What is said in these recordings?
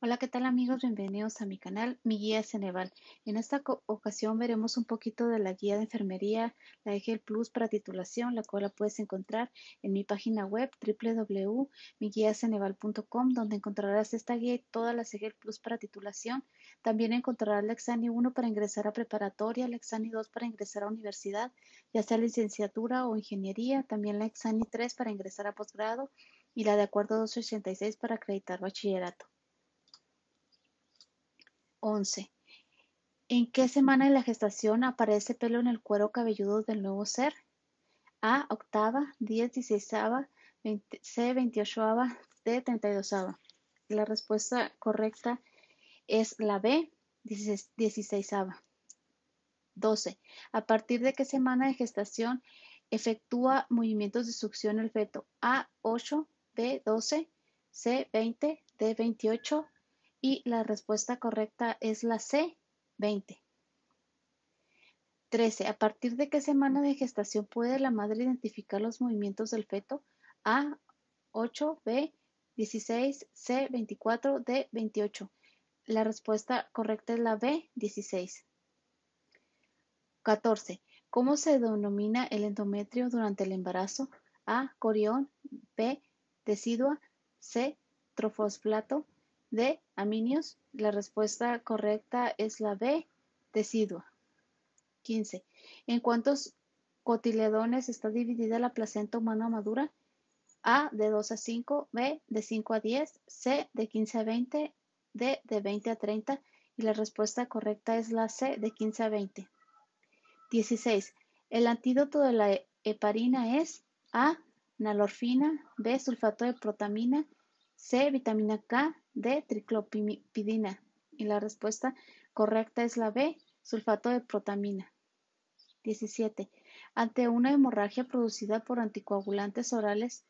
Hola, ¿qué tal amigos? Bienvenidos a mi canal, mi guía Ceneval. En esta ocasión veremos un poquito de la guía de enfermería, la EGEL Plus para titulación, la cual la puedes encontrar en mi página web www.miguiaceneval.com, donde encontrarás esta guía y todas las EGEL Plus para titulación. También encontrarás la Exani 1 para ingresar a preparatoria, la Exani 2 para ingresar a universidad, ya sea licenciatura o ingeniería, también la Exani 3 para ingresar a posgrado y la de acuerdo 286 para acreditar bachillerato. 11. ¿En qué semana de la gestación aparece pelo en el cuero cabelludo del nuevo ser? A. Octava, 10, 16, C. 28, D. 32. La respuesta correcta es la B. 16. 12. ¿A partir de qué semana de gestación efectúa movimientos de succión el feto? A. 8, B. 12, C. 20, D. 28 y la respuesta correcta es la C, 20. 13. ¿A partir de qué semana de gestación puede la madre identificar los movimientos del feto? A, 8, B, 16, C, 24, D, 28. La respuesta correcta es la B, 16. 14. ¿Cómo se denomina el endometrio durante el embarazo? A, corión, B, decidua, C, trofosflato, D. Aminios. La respuesta correcta es la B. Decidua. 15. ¿En cuántos cotiledones está dividida la placenta humana madura? A. De 2 a 5. B. De 5 a 10. C. De 15 a 20. D. De 20 a 30. Y la respuesta correcta es la C. De 15 a 20. 16. El antídoto de la heparina es A. Nalorfina. B. Sulfato de protamina. C. Vitamina K. D. Triclopidina. Y la respuesta correcta es la B. Sulfato de protamina. 17. Ante una hemorragia producida por anticoagulantes orales,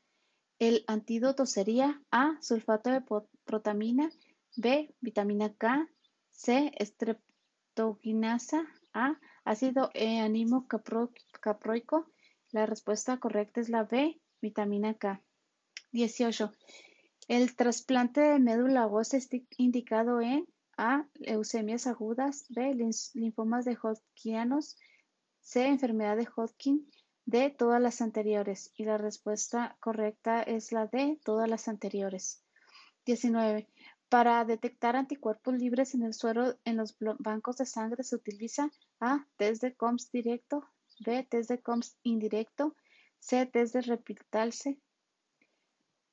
el antídoto sería A. Sulfato de protamina. B. Vitamina K. C. Streptokinasa. A. Ácido animo caproico. La respuesta correcta es la B. Vitamina K. 18. El trasplante de médula ósea está indicado en A. Leucemias agudas, B. Linfomas de Hodgkinos, C. Enfermedad de Hodgkin, D. Todas las anteriores. Y la respuesta correcta es la D. Todas las anteriores. 19. Para detectar anticuerpos libres en el suero en los bancos de sangre se utiliza A. Test de COMS directo, B. Test de COMS indirecto, C. Test de replictarse,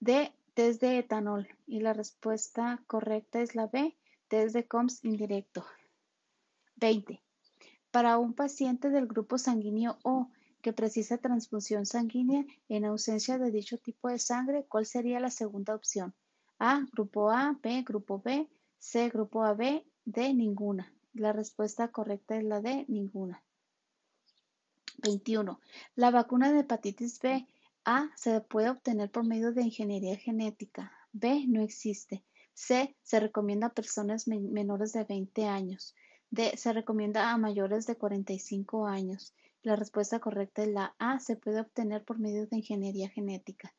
D test de etanol y la respuesta correcta es la B, test de COMS indirecto. 20. Para un paciente del grupo sanguíneo O que precisa transfusión sanguínea en ausencia de dicho tipo de sangre, ¿cuál sería la segunda opción? A, grupo A, B, grupo B, C, grupo AB, D, ninguna. La respuesta correcta es la D, ninguna. 21. La vacuna de hepatitis B a. Se puede obtener por medio de ingeniería genética. B. No existe. C. Se recomienda a personas menores de 20 años. D. Se recomienda a mayores de 45 años. La respuesta correcta es la A. Se puede obtener por medio de ingeniería genética.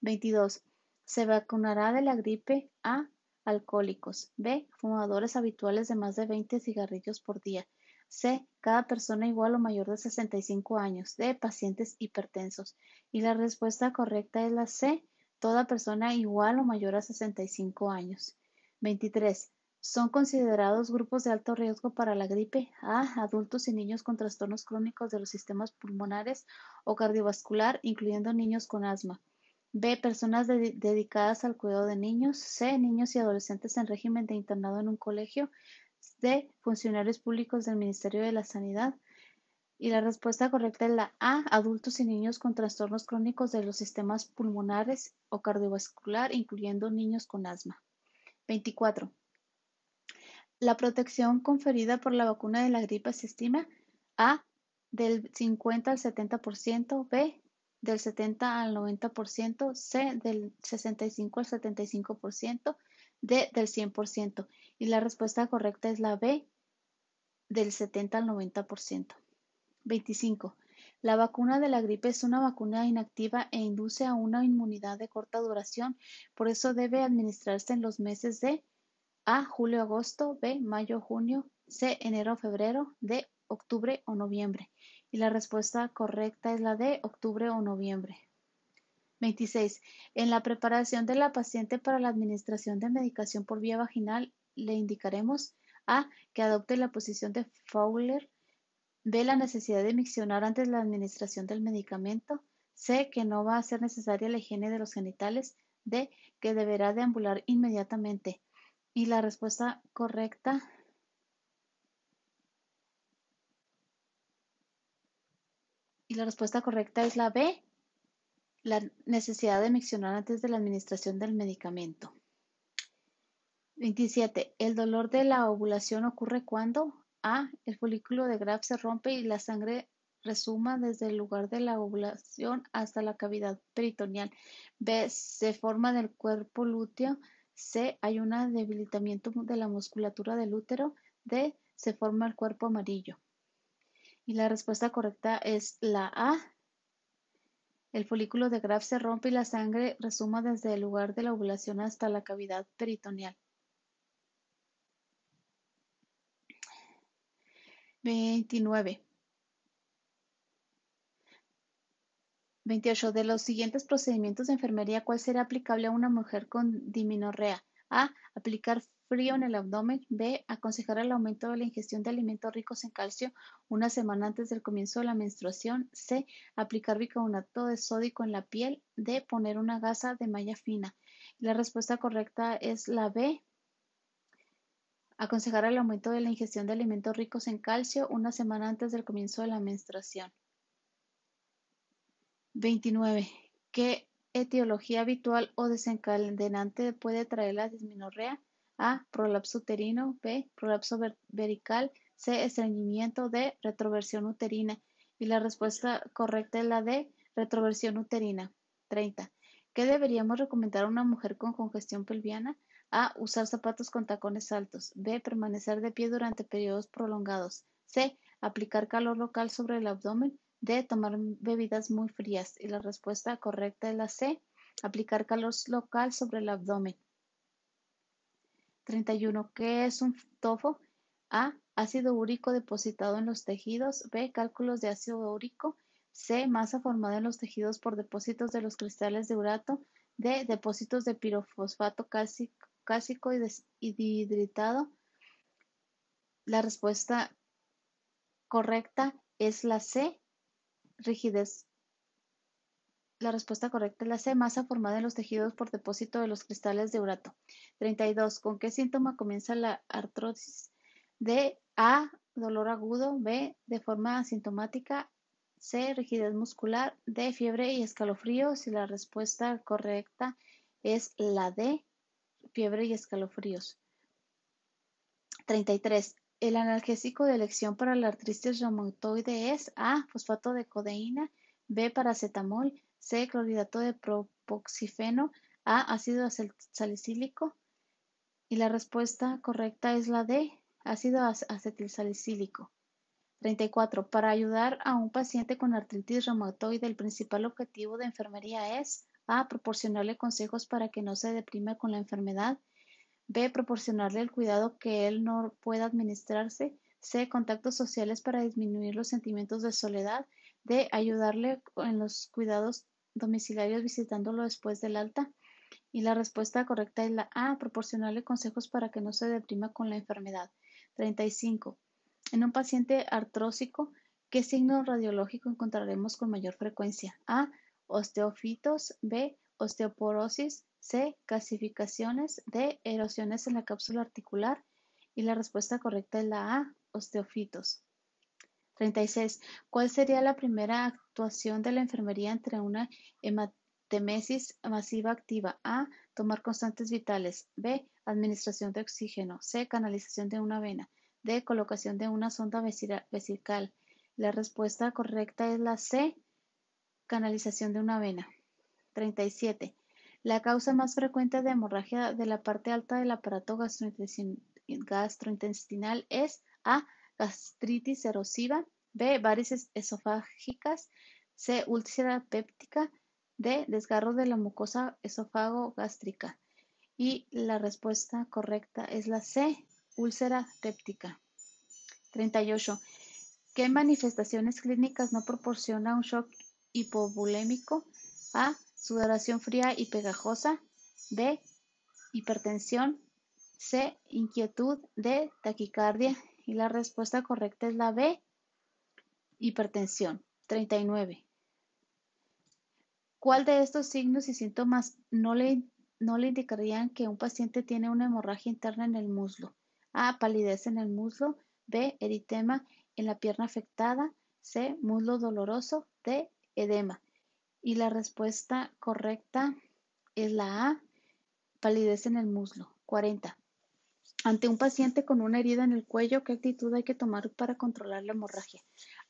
22. Se vacunará de la gripe A. Alcohólicos. B. Fumadores habituales de más de 20 cigarrillos por día. C. Cada persona igual o mayor de 65 años. D. Pacientes hipertensos. Y la respuesta correcta es la C. Toda persona igual o mayor a 65 años. 23. Son considerados grupos de alto riesgo para la gripe A. Adultos y niños con trastornos crónicos de los sistemas pulmonares o cardiovascular, incluyendo niños con asma. B. Personas dedicadas al cuidado de niños. C. Niños y adolescentes en régimen de internado en un colegio de funcionarios públicos del Ministerio de la Sanidad. Y la respuesta correcta es la A, adultos y niños con trastornos crónicos de los sistemas pulmonares o cardiovascular, incluyendo niños con asma. 24. La protección conferida por la vacuna de la gripe se estima A, del 50 al 70%, B, del 70 al 90%, C, del 65 al 75%, D del 100%. Y la respuesta correcta es la B del 70 al 90%. 25. La vacuna de la gripe es una vacuna inactiva e induce a una inmunidad de corta duración, por eso debe administrarse en los meses de A, julio-agosto, B, mayo-junio, C, enero-febrero, D, octubre o noviembre. Y la respuesta correcta es la de octubre o noviembre. 26. En la preparación de la paciente para la administración de medicación por vía vaginal, le indicaremos A. Que adopte la posición de Fowler. B. La necesidad de miccionar antes la administración del medicamento. C. Que no va a ser necesaria la higiene de los genitales. D. Que deberá deambular inmediatamente. Y la respuesta correcta y la respuesta correcta es la B, la necesidad de miccionar antes de la administración del medicamento. 27. El dolor de la ovulación ocurre cuando A. El folículo de Graf se rompe y la sangre resuma desde el lugar de la ovulación hasta la cavidad peritoneal. B. Se forma del cuerpo lúteo. C. Hay un debilitamiento de la musculatura del útero. D. Se forma el cuerpo amarillo. Y la respuesta correcta es la A. El folículo de Graf se rompe y la sangre resuma desde el lugar de la ovulación hasta la cavidad peritoneal. 29. 28. De los siguientes procedimientos de enfermería, ¿cuál será aplicable a una mujer con diminorrea? A. Aplicar frío en el abdomen. B. Aconsejar el aumento de la ingestión de alimentos ricos en calcio una semana antes del comienzo de la menstruación. C. Aplicar bicarbonato de sódico en la piel. D. Poner una gasa de malla fina. La respuesta correcta es la B. Aconsejar el aumento de la ingestión de alimentos ricos en calcio una semana antes del comienzo de la menstruación. 29. ¿Qué etiología habitual o desencadenante puede traer la disminorrea? A. Prolapso uterino. B. Prolapso verical. C. Estreñimiento. D. Retroversión uterina. Y la respuesta correcta es la D. Retroversión uterina. 30. ¿Qué deberíamos recomendar a una mujer con congestión pelviana? A. Usar zapatos con tacones altos. B. Permanecer de pie durante periodos prolongados. C. Aplicar calor local sobre el abdomen. D. Tomar bebidas muy frías. Y la respuesta correcta es la C. Aplicar calor local sobre el abdomen. 31. ¿Qué es un tofo? A. Ácido úrico depositado en los tejidos. B. Cálculos de ácido úrico. C. Masa formada en los tejidos por depósitos de los cristales de urato. D. Depósitos de pirofosfato cálcico y dihidratado. La respuesta correcta es la C. Rigidez la respuesta correcta es la C, masa formada en los tejidos por depósito de los cristales de urato. 32. ¿Con qué síntoma comienza la artrosis? D. A. Dolor agudo. B. De forma asintomática. C. Rigidez muscular. D. Fiebre y escalofríos. Y la respuesta correcta es la D. Fiebre y escalofríos. 33. El analgésico de elección para la artritis reumatoide es A. Fosfato de codeína. B. Paracetamol. C. Clorhidrato de propoxifeno. A. Ácido salicílico. Y la respuesta correcta es la D. Ácido acetilsalicílico. 34. Para ayudar a un paciente con artritis reumatoide, el principal objetivo de enfermería es A. Proporcionarle consejos para que no se deprima con la enfermedad. B. Proporcionarle el cuidado que él no pueda administrarse. C. Contactos sociales para disminuir los sentimientos de soledad. D. Ayudarle en los cuidados domiciliarios visitándolo después del alta? Y la respuesta correcta es la A, proporcionarle consejos para que no se deprima con la enfermedad. 35. En un paciente artrósico, ¿qué signo radiológico encontraremos con mayor frecuencia? A, osteofitos, B, osteoporosis, C, calcificaciones, D, erosiones en la cápsula articular. Y la respuesta correcta es la A, osteofitos. 36. ¿Cuál sería la primera actuación de la enfermería entre una hematemesis masiva activa? A. Tomar constantes vitales. B. Administración de oxígeno. C. Canalización de una vena. D. Colocación de una sonda vesical. La respuesta correcta es la C. Canalización de una vena. 37. La causa más frecuente de hemorragia de la parte alta del aparato gastrointestinal es A gastritis erosiva, B, varices esofágicas, C, úlcera péptica, D, desgarro de la mucosa esofágo gástrica. Y la respuesta correcta es la C, úlcera péptica. 38. ¿Qué manifestaciones clínicas no proporciona un shock hipovolémico? A. Sudoración fría y pegajosa. B. Hipertensión. C. Inquietud. D. Taquicardia. Y la respuesta correcta es la B. Hipertensión. 39. ¿Cuál de estos signos y síntomas no le, no le indicarían que un paciente tiene una hemorragia interna en el muslo? A. Palidez en el muslo. B. Eritema en la pierna afectada. C. Muslo doloroso. D. Edema. Y la respuesta correcta es la A. Palidez en el muslo. 40. Ante un paciente con una herida en el cuello, ¿qué actitud hay que tomar para controlar la hemorragia?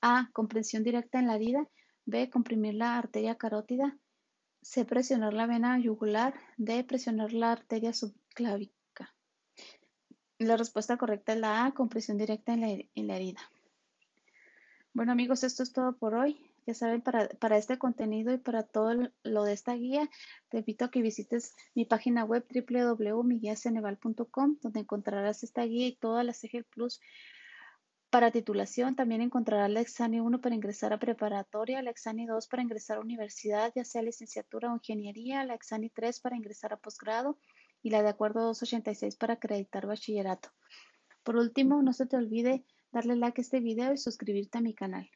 A. Compresión directa en la herida. B. Comprimir la arteria carótida. C. Presionar la vena yugular. D. Presionar la arteria subclavica. La respuesta correcta es la A. Compresión directa en la, en la herida. Bueno amigos, esto es todo por hoy. Ya saben, para, para este contenido y para todo lo de esta guía, te invito a que visites mi página web www.miguiaceneval.com, donde encontrarás esta guía y todas las EGEL Plus para titulación. También encontrarás la Exani 1 para ingresar a preparatoria, la Exani 2 para ingresar a universidad, ya sea licenciatura o ingeniería, la Exani 3 para ingresar a posgrado y la de acuerdo 286 para acreditar bachillerato. Por último, no se te olvide darle like a este video y suscribirte a mi canal.